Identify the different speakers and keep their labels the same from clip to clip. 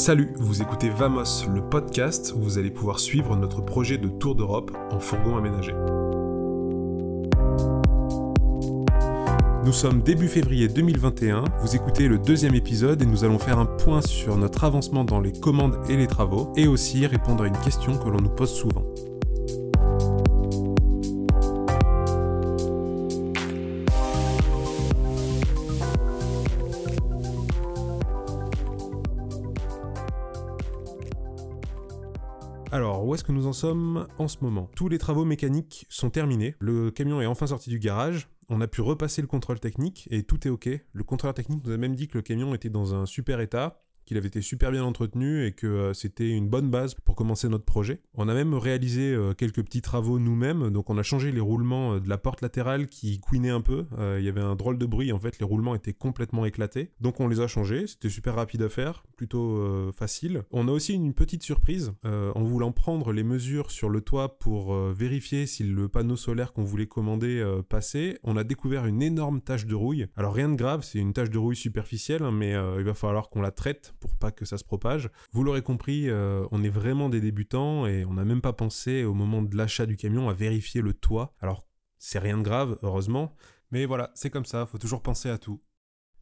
Speaker 1: Salut, vous écoutez Vamos, le podcast où vous allez pouvoir suivre notre projet de tour d'Europe en fourgon aménagé. Nous sommes début février 2021, vous écoutez le deuxième épisode et nous allons faire un point sur notre avancement dans les commandes et les travaux et aussi répondre à une question que l'on nous pose souvent. Où est-ce que nous en sommes en ce moment? Tous les travaux mécaniques sont terminés, le camion est enfin sorti du garage, on a pu repasser le contrôle technique et tout est ok. Le contrôleur technique nous a même dit que le camion était dans un super état, qu'il avait été super bien entretenu et que euh, c'était une bonne base pour commencer notre projet. On a même réalisé euh, quelques petits travaux nous-mêmes, donc on a changé les roulements euh, de la porte latérale qui couinait un peu, il y avait un drôle de bruit, en fait les roulements étaient complètement éclatés, donc on les a changés, c'était super rapide à faire, plutôt facile. On a aussi une petite surprise, en voulant prendre les mesures sur le toit pour vérifier si le panneau solaire qu'on voulait commander passait, on a découvert une énorme tache de rouille. Alors rien de grave, c'est une tache de rouille superficielle, hein, mais il va falloir qu'on la traite pour pas que ça se propage. Vous l'aurez compris, euh, on est vraiment des débutants et on n'a même pas pensé au moment de l'achat du camion à vérifier le toit. Alors c'est rien de grave, heureusement, mais voilà, c'est comme ça, faut toujours penser à tout.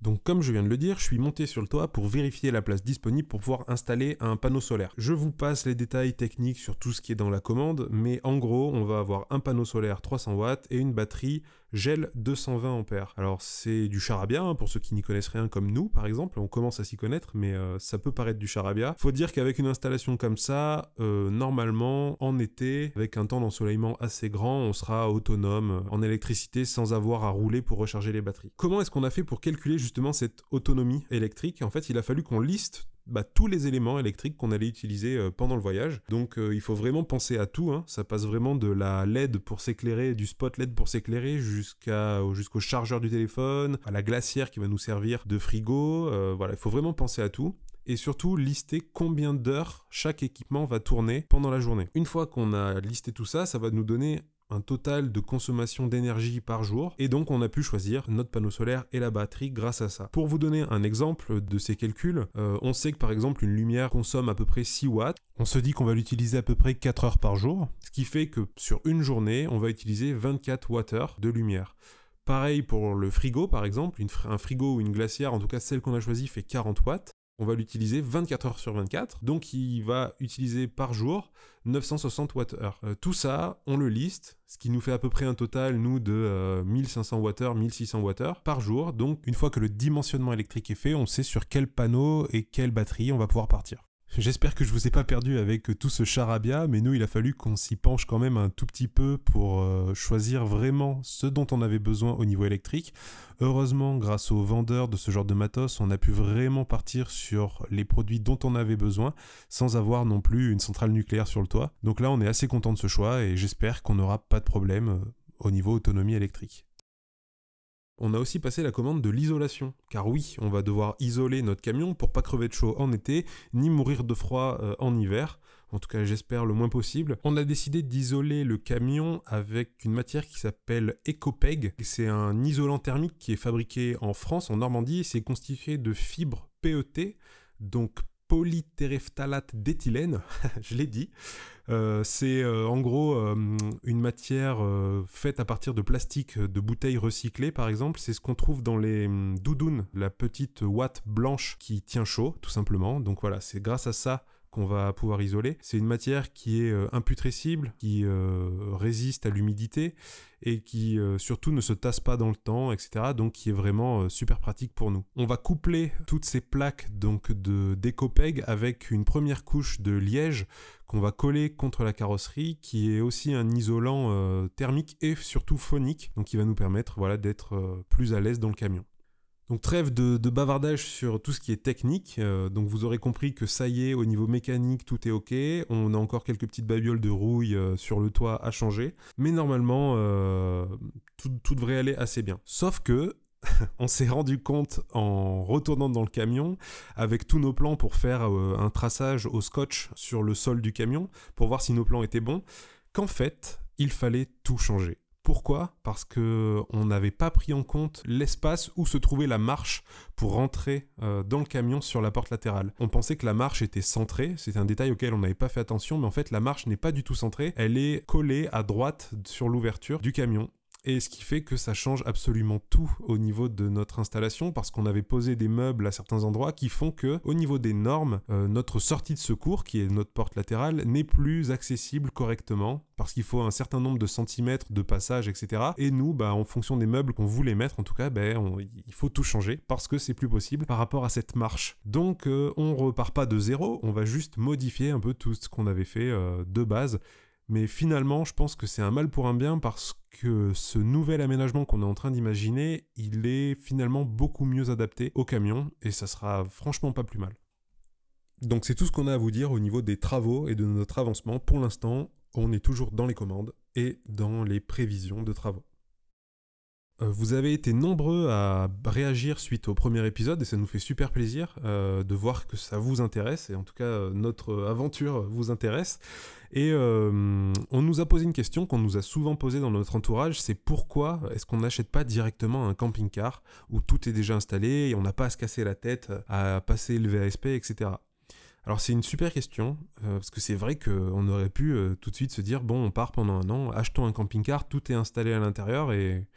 Speaker 1: Donc comme je viens de le dire, je suis monté sur le toit pour vérifier la place disponible pour pouvoir installer un panneau solaire. Je vous passe les détails techniques sur tout ce qui est dans la commande, mais en gros, on va avoir un panneau solaire 300 watts et une batterie gel 220 ampères. Alors c'est du charabia hein, pour ceux qui n'y connaissent rien comme nous par exemple, on commence à s'y connaître mais euh, ça peut paraître du charabia. Faut dire qu'avec une installation comme ça, euh, normalement en été, avec un temps d'ensoleillement assez grand, on sera autonome en électricité sans avoir à rouler pour recharger les batteries. Comment est-ce qu'on a fait pour calculer justement cette autonomie électrique? En fait il a fallu qu'on liste bah, tous les éléments électriques qu'on allait utiliser euh, pendant le voyage. Donc euh, il faut vraiment penser à tout. Hein. Ça passe vraiment de la LED pour s'éclairer, du spot LED pour s'éclairer, jusqu'au chargeur du téléphone, à la glacière qui va nous servir de frigo. Euh, voilà, il faut vraiment penser à tout et surtout lister combien d'heures chaque équipement va tourner pendant la journée. Une fois qu'on a listé tout ça, ça va nous donner total de consommation d'énergie par jour et donc on a pu choisir notre panneau solaire et la batterie grâce à ça. Pour vous donner un exemple de ces calculs, euh, on sait que par exemple une lumière consomme à peu près 6 watts. On se dit qu'on va l'utiliser à peu près 4 heures par jour, ce qui fait que sur une journée, on va utiliser 24 Wh de lumière. Pareil pour le frigo par exemple, un frigo ou une glacière, en tout cas celle qu'on a choisie fait 40 watts on va l'utiliser 24 heures sur 24, donc il va utiliser par jour 960 Wh. Euh, tout ça, on le liste, ce qui nous fait à peu près un total, nous, de 1500 Wh, 1600 Wh par jour. Donc une fois que le dimensionnement électrique est fait, on sait sur quel panneau et quelle batterie on va pouvoir partir. J'espère que je vous ai pas perdu avec tout ce charabia, mais nous, il a fallu qu'on s'y penche quand même un tout petit peu pour euh, choisir vraiment ce dont on avait besoin au niveau électrique. Heureusement, grâce aux vendeurs de ce genre de matos, on a pu vraiment partir sur les produits dont on avait besoin sans avoir non plus une centrale nucléaire sur le toit. Donc là, on est assez content de ce choix et j'espère qu'on n'aura pas de problème euh, au niveau autonomie électrique. On a aussi passé la commande de l'isolation, car oui, on va devoir isoler notre camion pour pas crever de chaud en été, ni mourir de froid euh, en hiver. En tout cas, j'espère le moins possible. On a décidé d'isoler le camion avec une matière qui s'appelle EcoPeg. C'est un isolant thermique qui est fabriqué en France, en Normandie. C'est constitué de fibres PET, donc polytéréphtalate d'éthylène, je l'ai dit. Euh, c'est euh, en gros euh, une matière faite à partir de plastique de bouteilles recyclées par exemple. C'est ce qu'on trouve dans les hum, doudounes, la petite ouate blanche qui tient chaud tout simplement. Donc voilà, c'est grâce à ça qu'on va pouvoir isoler. C'est une matière qui est euh, imputrescible, qui euh, résiste à l'humidité et qui euh, surtout ne se tasse pas dans le temps, etc. Donc qui est vraiment super pratique pour nous. On va coupler toutes ces plaques donc de d'Ecopeg avec une première couche de liège qu'on va coller contre la carrosserie, qui est aussi un isolant thermique et surtout phonique, donc qui va nous permettre voilà d'être plus à l'aise dans le camion. Donc trêve de, bavardage sur tout ce qui est technique. Euh, donc vous aurez compris que ça y est, au niveau mécanique, tout est ok. On a encore quelques petites babioles de rouille euh, sur le toit à changer. Mais normalement, euh, tout, devrait aller assez bien. Sauf que on s'est rendu compte en retournant dans le camion avec tous nos plans pour faire un traçage au scotch sur le sol du camion pour voir si nos plans étaient bons, qu'en fait, il fallait tout changer. Pourquoi? Parce que on n'avait pas pris en compte l'espace où se trouvait la marche pour rentrer euh, dans le camion sur la porte latérale. On pensait que la marche était centrée, c'est un détail auquel on n'avait pas fait attention, mais en fait la marche n'est pas du tout centrée, elle est collée à droite sur l'ouverture du camion et ce qui fait que ça change absolument tout au niveau de notre installation parce qu'on avait posé des meubles à certains endroits qui font que au niveau des normes, euh, notre sortie de secours, qui est notre porte latérale, n'est plus accessible correctement parce qu'il faut un certain nombre de centimètres de passage, etc. Et nous, bah, en fonction des meubles qu'on voulait mettre, en tout cas, ben, il faut tout changer parce que c'est plus possible par rapport à cette marche. Donc euh, on repart pas de zéro, on va juste modifier un peu tout ce qu'on avait fait euh, de base mais finalement, je pense que c'est un mal pour un bien parce que ce nouvel aménagement qu'on est en train d'imaginer, il est finalement beaucoup mieux adapté au camion et ça sera franchement pas plus mal. Donc c'est tout ce qu'on a à vous dire au niveau des travaux et de notre avancement. Pour l'instant, on est toujours dans les commandes et dans les prévisions de travaux. Euh, vous avez été nombreux à réagir suite au premier épisode et ça nous fait super plaisir euh, de voir que ça vous intéresse et en tout cas euh, notre aventure vous intéresse. Et on nous a posé une question qu'on nous a souvent posée dans notre entourage, c'est pourquoi est-ce qu'on n'achète pas directement un camping-car où tout est déjà installé et on n'a pas à se casser la tête à passer le VASP, etc. Alors c'est une super question, parce que c'est vrai qu'on aurait pu tout de suite se dire, bon on part pendant un an, achetons un camping-car, tout est installé à l'intérieur et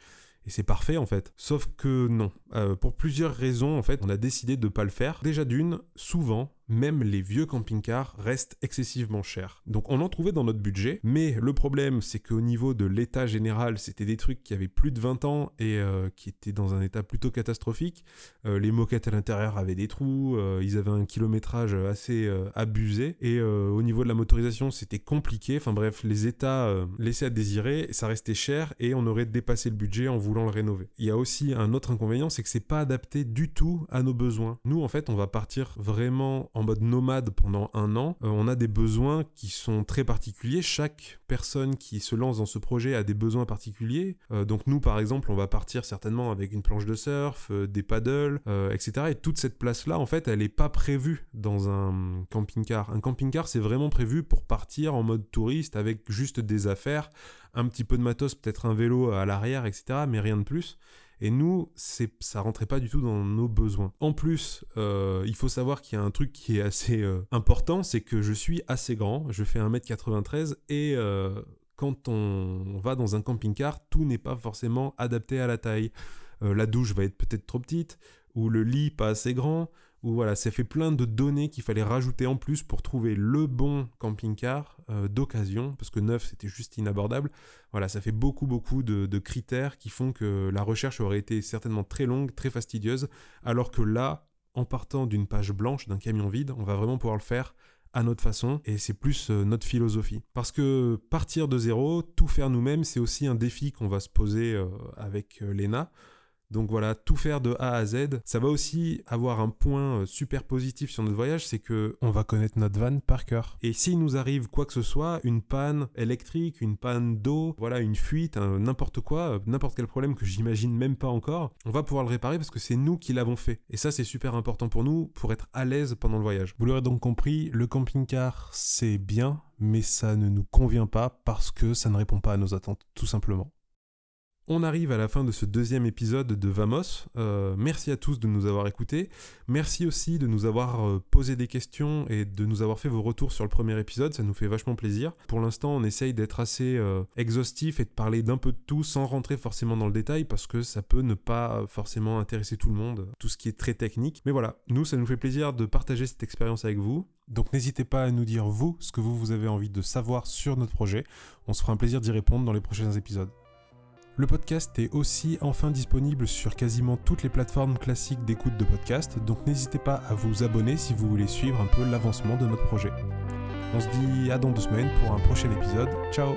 Speaker 1: et c'est parfait en fait. Sauf que non. Euh, pour plusieurs raisons en fait, on a décidé de ne pas le faire. Déjà d'une, souvent, même les vieux camping-cars restent excessivement chers. Donc on en trouvait dans notre budget, mais le problème c'est qu'au niveau de l'état général, c'était des trucs qui avaient plus de 20 ans et euh, qui étaient dans un état plutôt catastrophique. Euh, les moquettes à l'intérieur avaient des trous, euh, ils avaient un kilométrage assez abusé, et au niveau de la motorisation c'était compliqué, enfin bref, les états laissaient à désirer, ça restait cher et on aurait dépassé le budget en voulant le rénover. Il y a aussi un autre inconvénient, c'est que c'est pas adapté du tout à nos besoins. Nous en fait on va partir vraiment en mode nomade pendant un an, euh, on a des besoins qui sont très particuliers. Chaque personne qui se lance dans ce projet a des besoins particuliers. Euh, donc nous, par exemple, on va partir certainement avec une planche de surf, euh, des paddles, etc. Et toute cette place-là, en fait, elle n'est pas prévue dans un camping-car. Un camping-car, c'est vraiment prévu pour partir en mode touriste avec juste des affaires, un petit peu de matos, peut-être un vélo à l'arrière, etc. Mais rien de plus. Et nous, c'est, ça rentrait pas du tout dans nos besoins. En plus, euh, il faut savoir qu'il y a un truc qui est assez euh, important, c'est que je suis assez grand, je fais 1m93 et euh, quand on va dans un camping-car, tout n'est pas forcément adapté à la taille. la douche va être peut-être trop petite, ou le lit pas assez grand, où voilà, ça fait plein de données qu'il fallait rajouter en plus pour trouver le bon camping-car euh, d'occasion, parce que neuf c'était juste inabordable. Voilà, ça fait beaucoup beaucoup de, critères qui font que la recherche aurait été certainement très longue, très fastidieuse, alors que là, en partant d'une page blanche, d'un camion vide, on va vraiment pouvoir le faire à notre façon et c'est plus euh, notre philosophie. Parce que partir de zéro, tout faire nous-mêmes, c'est aussi un défi qu'on va se poser euh, avec Lena. Donc voilà, tout faire de A à Z. Ça va aussi avoir un point euh, super positif sur notre voyage, c'est que on va connaître notre van par cœur. Et s'il nous arrive quoi que ce soit, une panne électrique, une panne d'eau, voilà, une fuite, n'importe quoi, euh, n'importe quel problème que j'imagine même pas encore, on va pouvoir le réparer parce que c'est nous qui l'avons fait. Et ça, c'est super important pour nous, pour être à l'aise pendant le voyage. Vous l'aurez donc compris, le camping-car, c'est bien, mais ça ne nous convient pas parce que ça ne répond pas à nos attentes, tout simplement. On arrive à la fin de ce deuxième épisode de Vamos. Euh, merci à tous de nous avoir écoutés. Merci aussi de nous avoir euh, posé des questions et de nous avoir fait vos retours sur le premier épisode. Ça nous fait vachement plaisir. Pour l'instant, on essaye d'être assez euh, exhaustif et de parler d'un peu de tout sans rentrer forcément dans le détail parce que ça peut ne pas forcément intéresser tout le monde, tout ce qui est très technique. Mais voilà, nous, ça nous fait plaisir de partager cette expérience avec vous. Donc n'hésitez pas à nous dire vous ce que vous, vous avez envie de savoir sur notre projet. On se fera un plaisir d'y répondre dans les prochains épisodes. Le podcast est aussi enfin disponible sur quasiment toutes les plateformes classiques d'écoute de podcast, donc n'hésitez pas à vous abonner si vous voulez suivre un peu l'avancement de notre projet. On se dit à dans deux semaines pour un prochain épisode. Ciao